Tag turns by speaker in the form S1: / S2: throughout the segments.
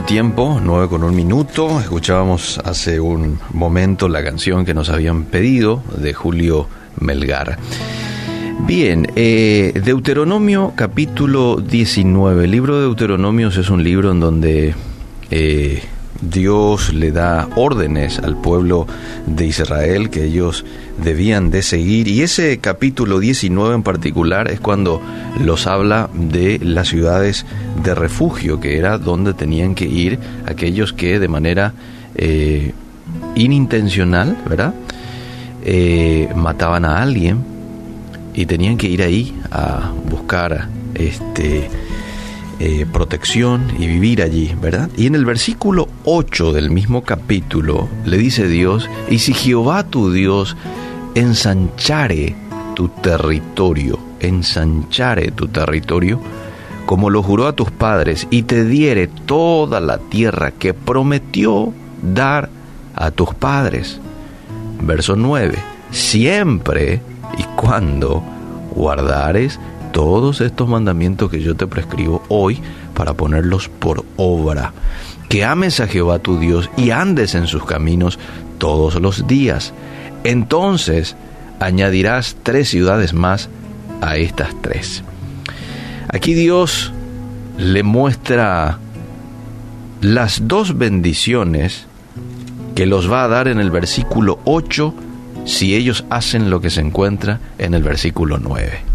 S1: tiempo, 9 con un minuto. Escuchábamos hace un momento la canción que nos habían pedido de Julio Melgar. Bien, eh, Deuteronomio capítulo 19. El libro de Deuteronomios es un libro en donde eh, Dios le da órdenes al pueblo de Israel que ellos debían de seguir y ese capítulo 19 en particular es cuando los habla de las ciudades de refugio, que era donde tenían que ir aquellos que de manera eh, inintencional, ¿verdad? Eh, mataban a alguien y tenían que ir ahí a buscar este eh, protección y vivir allí, ¿verdad? Y en el versículo 8 del mismo capítulo le dice Dios, y si Jehová tu Dios ensanchare tu territorio, ensanchare tu territorio, como lo juró a tus padres, y te diere toda la tierra que prometió dar a tus padres. Verso 9, siempre y cuando guardares todos estos mandamientos que yo te prescribo hoy para ponerlos por obra. Que ames a Jehová tu Dios y andes en sus caminos todos los días. Entonces añadirás tres ciudades más a estas tres. Aquí Dios le muestra las dos bendiciones que los va a dar en el versículo 8 si ellos hacen lo que se encuentra en el versículo 9.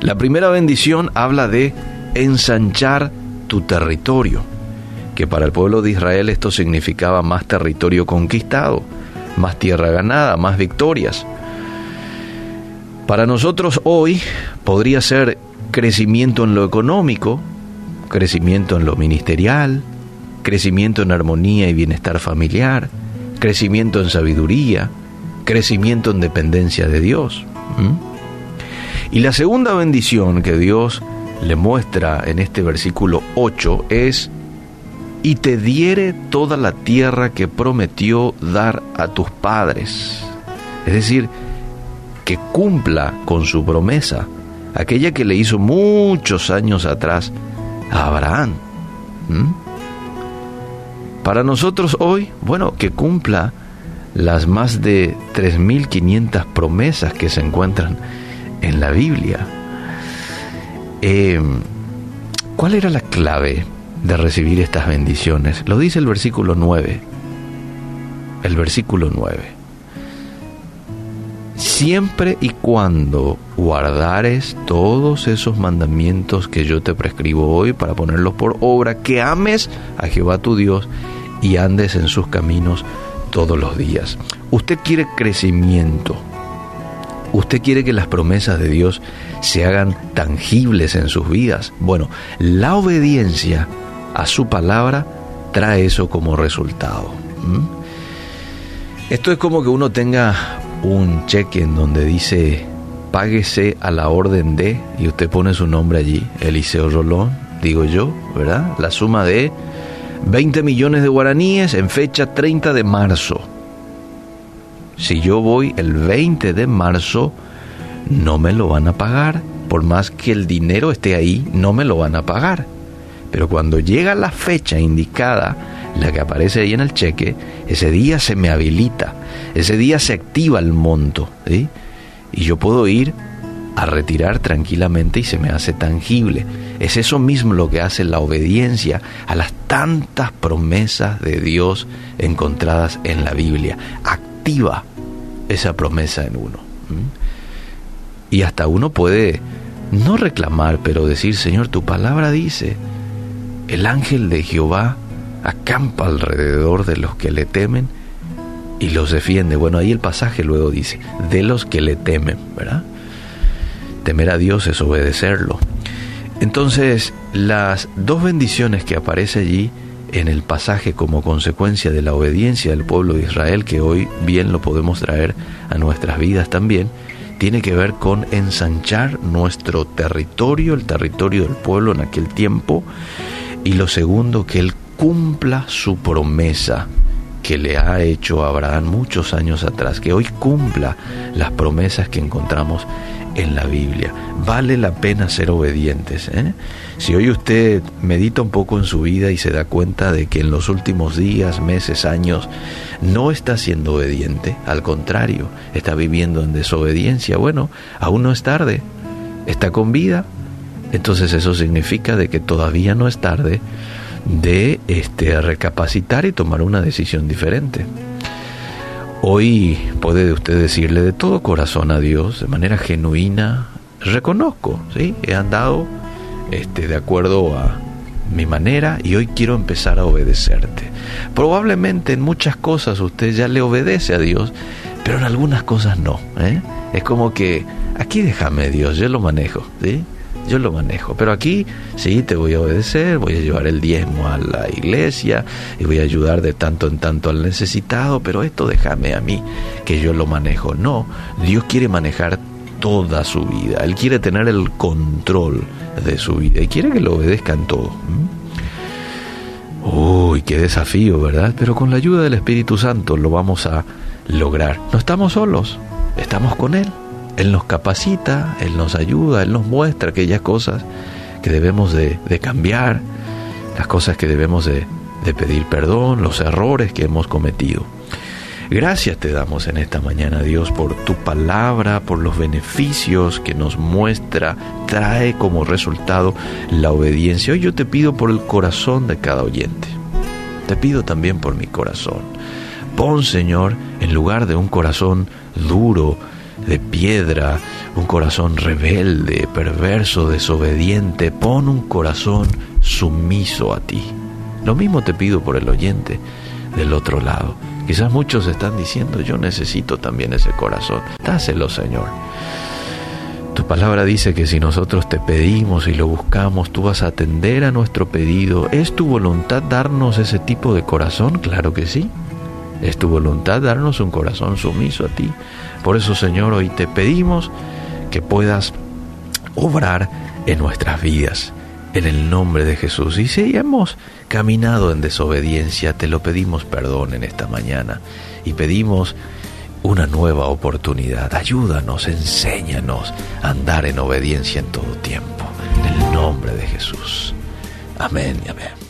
S1: La primera bendición habla de ensanchar tu territorio, que para el pueblo de Israel esto significaba más territorio conquistado, más tierra ganada, más victorias. Para nosotros hoy podría ser crecimiento en lo económico, crecimiento en lo ministerial, crecimiento en armonía y bienestar familiar, crecimiento en sabiduría, crecimiento en dependencia de Dios. Y la segunda bendición que Dios le muestra en este versículo 8 es, y te diere toda la tierra que prometió dar a tus padres. Es decir, que cumpla con su promesa, aquella que le hizo muchos años atrás a Abraham. ¿Mm? Para nosotros hoy, bueno, que cumpla las más de 3.500 promesas que se encuentran en la Biblia. Eh, ¿Cuál era la clave de recibir estas bendiciones? Lo dice el versículo 9. El versículo 9. Siempre y cuando guardares todos esos mandamientos que yo te prescribo hoy para ponerlos por obra, que ames a Jehová tu Dios y andes en sus caminos todos los días. Usted quiere crecimiento, ¿Usted quiere que las promesas de Dios se hagan tangibles en sus vidas? Bueno, la obediencia a su palabra trae eso como resultado. Esto es como que uno tenga un cheque en donde dice páguese a la orden de, y usted pone su nombre allí, Eliseo Rolón, digo yo, ¿verdad? La suma de 20 millones de guaraníes en fecha 30 de marzo. Si yo voy el 20 de marzo, no me lo van a pagar. Por más que el dinero esté ahí, no me lo van a pagar. Pero cuando llega la fecha indicada, la que aparece ahí en el cheque, ese día se me habilita, ese día se activa el monto, y yo puedo ir a retirar tranquilamente y se me hace tangible. Es eso mismo lo que hace la obediencia a las tantas promesas de Dios encontradas en la Biblia. Esa promesa en uno. Y hasta uno puede no reclamar, pero decir, Señor, tu palabra dice, el ángel de Jehová acampa alrededor de los que le temen y los defiende. Bueno, ahí el pasaje luego dice, de los que le temen, ¿verdad? Temer a Dios es obedecerlo. Entonces, las dos bendiciones que aparece allí en el pasaje como consecuencia de la obediencia del pueblo de Israel, que hoy bien lo podemos traer a nuestras vidas también, tiene que ver con ensanchar nuestro territorio, el territorio del pueblo en aquel tiempo, y lo segundo, que Él cumpla su promesa, que le ha hecho Abraham muchos años atrás, que hoy cumpla las promesas que encontramos en la Biblia. Vale la pena ser obedientes. ¿eh? Si hoy usted medita un poco en su vida y se da cuenta de que en los últimos días, meses, años, no está siendo obediente, al contrario, está viviendo en desobediencia, bueno, aún no es tarde, está con vida, entonces eso significa de que todavía no es tarde de este, recapacitar y tomar una decisión diferente. Hoy puede usted decirle de todo corazón a Dios, de manera genuina, reconozco, ¿sí? He andado este, de acuerdo a mi manera y hoy quiero empezar a obedecerte. Probablemente en muchas cosas usted ya le obedece a Dios, pero en algunas cosas no. ¿eh? Es como que aquí déjame Dios, yo lo manejo, ¿sí? Yo lo manejo. Pero aquí sí te voy a obedecer, voy a llevar el diezmo a la iglesia y voy a ayudar de tanto en tanto al necesitado, pero esto déjame a mí, que yo lo manejo. No, Dios quiere manejar toda su vida, Él quiere tener el control de su vida y quiere que lo obedezcan todo. Uy, qué desafío, ¿verdad? Pero con la ayuda del Espíritu Santo lo vamos a lograr. No estamos solos, estamos con Él. Él nos capacita, Él nos ayuda, Él nos muestra aquellas cosas que debemos de, cambiar, las cosas que debemos de, pedir perdón, los errores que hemos cometido. Gracias te damos en esta mañana, Dios, por tu palabra, por los beneficios que nos muestra, trae como resultado la obediencia. Hoy yo te pido por el corazón de cada oyente. Te pido también por mi corazón. Pon, Señor, en lugar de un corazón duro, de piedra, un corazón rebelde, perverso, desobediente, pon un corazón sumiso a ti. Lo mismo te pido por el oyente del otro lado. Quizás muchos están diciendo, yo necesito también ese corazón. Dáselo, Señor. Tu palabra dice que si nosotros te pedimos y lo buscamos, tú vas a atender a nuestro pedido. ¿Es tu voluntad darnos ese tipo de corazón? Claro que sí. Es tu voluntad darnos un corazón sumiso a ti. Por eso, Señor, hoy te pedimos que puedas obrar en nuestras vidas, en el nombre de Jesús. Y si hemos caminado en desobediencia, te lo pedimos perdón en esta mañana y pedimos una nueva oportunidad. Ayúdanos, enséñanos a andar en obediencia en todo tiempo. En el nombre de Jesús. Amén y amén.